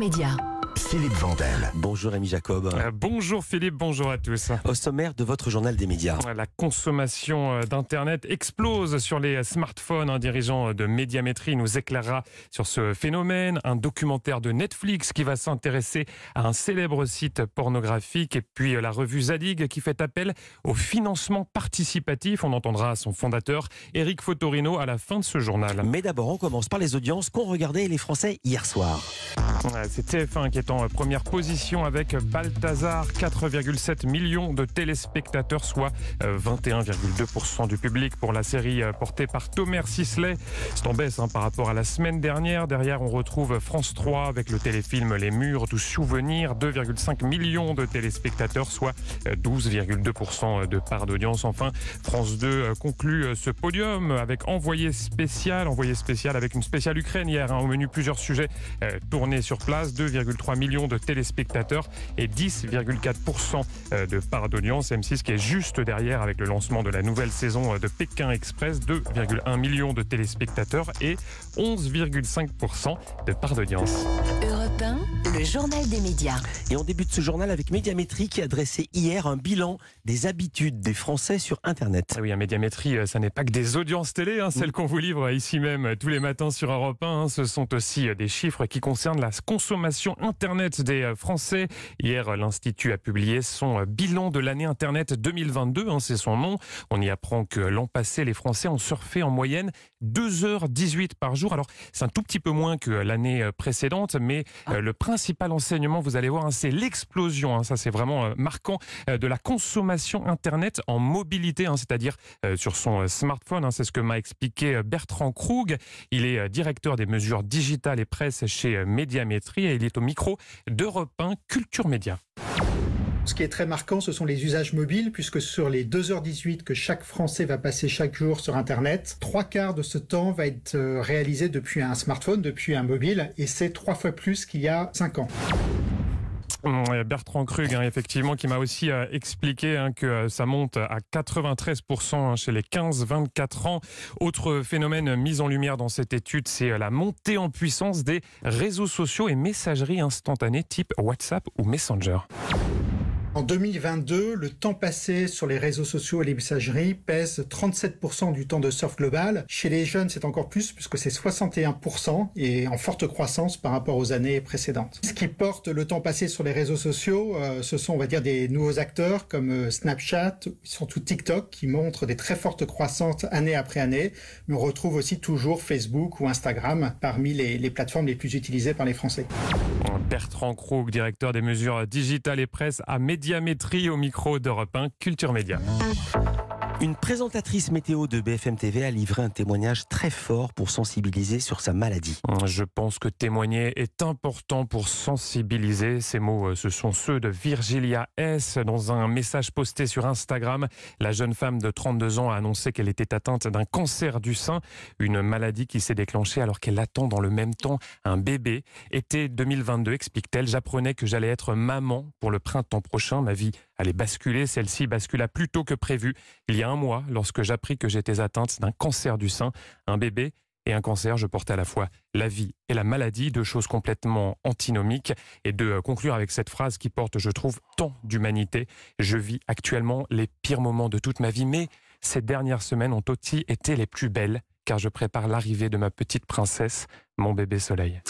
Média. Philippe Vandel. Bonjour Rémi Jacob. Euh, bonjour Philippe, bonjour à tous. Au sommaire de votre journal des médias. La consommation euh, d'Internet explose sur les smartphones. Un dirigeant de médiamétrie nous éclairera sur ce phénomène. Un documentaire de Netflix qui va s'intéresser à un célèbre site pornographique. Et puis euh, la revue Zadig qui fait appel au financement participatif. On entendra son fondateur, Eric Fotorino, à la fin de ce journal. Mais d'abord, on commence par les audiences qu'ont regardé les Français hier soir. C'est TF1 qui est en première position avec Balthazar, 4,7 millions de téléspectateurs, soit 21,2% du public pour la série euh, portée par Thomas Sisley. C'est en baisse hein, par rapport à la semaine dernière. Derrière, on retrouve France 3 avec le téléfilm Les Murs du Souvenir, 2,5 millions de téléspectateurs, soit 12,2% de part d'audience. Enfin, France 2 euh, conclut ce podium avec Envoyé spécial, Envoyé spécial avec une spéciale Ukraine hier, hein, au menu plusieurs sujets euh, tournés sur place, 2,3 millions de téléspectateurs et 10,4% euh, de part d'audience. M6 qui est juste derrière avec le lancement de la nouvelle saison euh, de Pékin Express, 2,1 millions de téléspectateurs et 11,5% de part d'audience. Europe 1, le journal des médias. Et on débute ce journal avec Médiamétrie qui a dressé hier un bilan des habitudes des Français sur Internet. Ah oui, un Médiamétrie, euh, ça n'est pas que des audiences télé, hein, celles qu'on vous livre ici même tous les matins sur Europe 1. hein. ce sont aussi des chiffres qui concernent la consommation Internet des euh, Français. Hier, l'Institut a publié son euh, bilan de l'année Internet 2022, hein, c'est son nom. On y apprend que l'an passé, les Français ont surfé en moyenne 2h18 par jour. Alors, c'est un tout petit peu moins que l'année euh, précédente, mais euh, le principal enseignement, vous allez voir, hein, c'est l'explosion. hein, ça, c'est vraiment euh, marquant euh, de la consommation Internet en mobilité, hein, c'est-à-dire euh, sur son smartphone. c'est ce que m'a expliqué Bertrand Krug. Il est directeur des mesures digitales et presse chez Médiamétrie et il est au micro d'Europe 1 Culture Média. Ce qui est très marquant, ce sont les usages mobiles, puisque sur les 2h18 que chaque Français va passer chaque jour sur Internet, trois quarts de ce temps va être euh, réalisé depuis un smartphone, depuis un mobile, et c'est trois fois plus qu'il y a cinq ans. Bertrand Krug, hein, effectivement, qui m'a aussi euh, expliqué hein, que euh, ça monte à 93% hein, chez les 15-24 ans. Autre phénomène mis en lumière dans cette étude, c'est la montée en puissance des réseaux sociaux et messageries instantanées type WhatsApp ou Messenger. En 2022, le temps passé sur les réseaux sociaux et les messageries pèse 37% du temps de surf global. Chez les jeunes, c'est encore plus puisque c'est 61% et en forte croissance par rapport aux années précédentes. Ce qui porte le temps passé sur les réseaux sociaux, euh, ce sont, on va dire, des nouveaux acteurs comme euh, Snapchat, surtout TikTok, qui montrent des très fortes croissances année après année. Mais on retrouve aussi toujours Facebook ou Instagram parmi les, plateformes les plus utilisées par les Français. Bertrand Krug, directeur des mesures digitales et presse à Médiamétrie au micro d'Europe 1 Culture Média. Une présentatrice météo de BFM TV a livré un témoignage très fort pour sensibiliser sur sa maladie. Je pense que témoigner est important pour sensibiliser. Ces mots, euh, ce sont ceux de Virgilia S. Dans un message posté sur Instagram, la jeune femme de 32 ans a annoncé qu'elle était atteinte d'un cancer du sein, une maladie qui s'est déclenchée alors qu'elle attend dans le même temps un bébé. Été 2022, explique-t-elle, j'apprenais que j'allais être maman pour le printemps prochain. Ma vie allait basculer. Celle-ci bascula plus tôt que prévu. Il y a un mois, lorsque j'appris que j'étais atteinte d'un cancer du sein, un bébé et un cancer, je portais à la fois la vie et la maladie, deux choses complètement antinomiques, et de euh, conclure avec cette phrase qui porte, je trouve, tant d'humanité. Je vis actuellement les pires moments de toute ma vie, mais ces dernières semaines ont aussi été les plus belles, car je prépare l'arrivée de ma petite princesse, mon bébé soleil.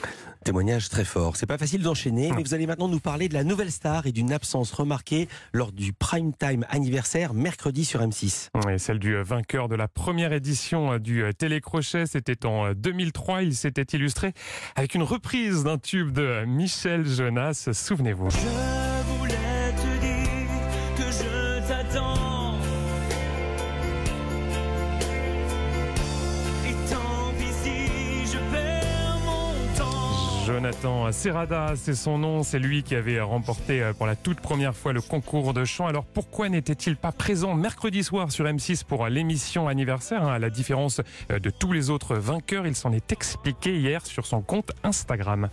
Témoignage très fort. C'est pas facile d'enchaîner, mais vous allez maintenant nous parler de la nouvelle star et d'une absence remarquée lors du prime time anniversaire mercredi sur M6. Et celle du euh, vainqueur de la première édition euh, du euh, télécrochet, c'était en euh, 2003. Il s'était illustré avec une reprise d'un tube de Michel Jonas. Souvenez-vous. Je Jonathan Serrada, c'est son nom, c'est lui qui avait remporté euh, pour la toute première fois le concours de chant. Alors pourquoi n'était-il pas présent mercredi soir sur M6 pour l'émission anniversaire hein, À la différence euh, de tous les autres vainqueurs, il s'en est expliqué hier sur son compte Instagram.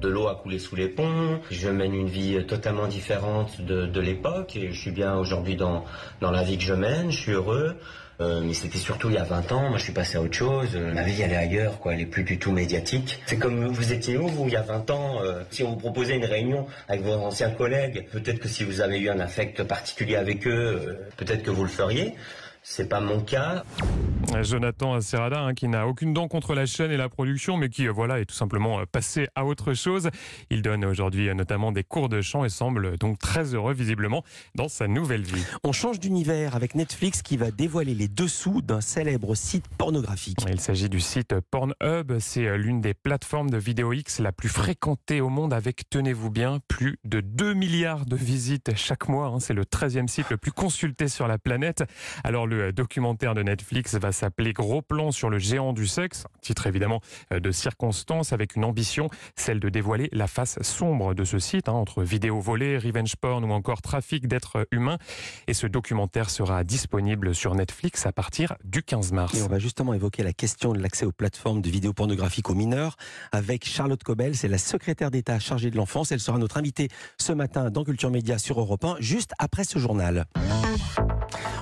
De l'eau a coulé sous les ponts. Je mène une vie totalement différente de, l'époque et je suis bien aujourd'hui dans la vie que je mène. Je suis heureux. Euh, mais c'était surtout il y a 20 ans. Moi, je suis passé à autre chose. Euh, ma vie, elle est ailleurs, quoi. Elle est plus du tout médiatique. C'est comme vous étiez où, vous, il y a 20 ans euh, Si on vous proposait une réunion avec vos anciens collègues, peut-être que si vous avez eu un affect particulier avec eux, peut-être que vous le feriez. C'est pas mon cas. Jonathan Serrada, hein, qui n'a aucune dent contre la chaîne et la production, mais qui euh, voilà est tout simplement euh, passé à autre chose. Il donne aujourd'hui euh, notamment des cours de chant et semble donc très heureux visiblement dans sa nouvelle vie. On change d'univers avec Netflix qui va dévoiler les dessous d'un célèbre site pornographique. Il s'agit du site Pornhub. C'est l'une des plateformes de vidéo X la plus fréquentée au monde avec, tenez-vous bien, plus de 2 milliards de visites chaque mois. hein. C'est le 13e site le plus consulté sur la planète. Alors le documentaire de Netflix va s'appeler Gros plan sur le géant du sexe, titre évidemment euh, de circonstance avec une ambition, celle de dévoiler la face sombre de ce site, hein, entre vidéos volées, revenge porn ou encore trafic d'êtres humains. Et ce documentaire sera disponible sur Netflix à partir du 15 mars. Et on va justement évoquer la question de l'accès aux plateformes de vidéos pornographiques aux mineurs avec Charlotte Cobel, c'est la secrétaire d'État chargée de l'enfance. Elle sera notre invitée ce matin dans Culture Média sur Europe 1, juste après ce journal.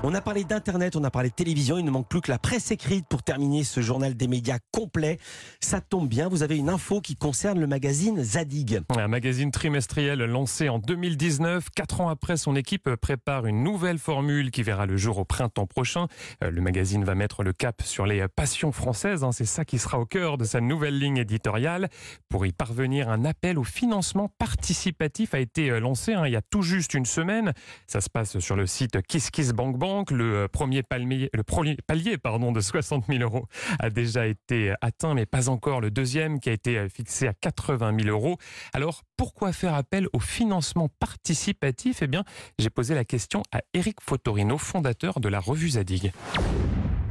On a parlé d'Internet, on a parlé de télévision, il ne manque plus que la presse écrite pour terminer ce journal des médias complet. Ça tombe bien, vous avez une info qui concerne le magazine Zadig. Un magazine trimestriel lancé en 2019. Quatre ans après, son équipe prépare une nouvelle formule qui verra le jour au printemps prochain. Euh, Le magazine va mettre le cap sur les passions françaises. hein. C'est ça qui sera au cœur de sa nouvelle ligne éditoriale. Pour y parvenir, un appel au financement participatif a été euh, lancé hein, il y a tout juste une semaine. Ça se passe sur le site KissKissBankBank. Le euh, premier palmier, premier palier pardon, de 60 000 euros a déjà été atteint, mais pas encore le deuxième qui a été euh, fixé à 80 000 euros. Alors, pourquoi faire appel au financement participatif? Eh bien, j'ai posé la question à Eric Fotorino, fondateur de la revue Zadig.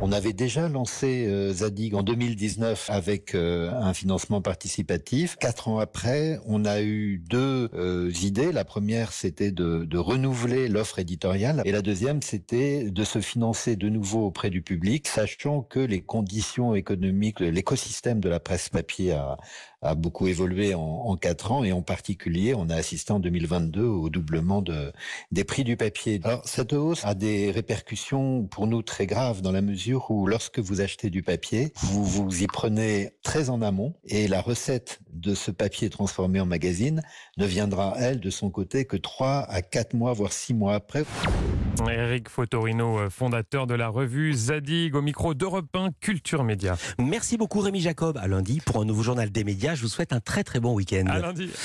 On avait déjà lancé euh, Zadig en 2019 avec euh, un financement participatif. Quatre ans après, on a eu deux euh, idées. La première, c'était de, renouveler l'offre éditoriale, et la deuxième, c'était de se financer de nouveau auprès du public, sachant que les conditions économiques, l'écosystème de la presse papier a, a beaucoup évolué en, quatre ans, et en particulier, on a assisté en 2022 au doublement de, des prix du papier. Alors, cette hausse a des répercussions pour nous très graves dans la mesure où lorsque vous achetez du papier, vous vous y prenez très en amont et la recette de ce papier transformé en magazine ne viendra, elle, de son côté, que trois à quatre mois, voire six mois après. Eric Fotorino, euh, fondateur de la revue Zadig, au micro d'Europe 1 Culture Média. Merci beaucoup Rémi Jacob. À lundi pour un nouveau journal des médias. Je vous souhaite un très très bon week-end. À lundi.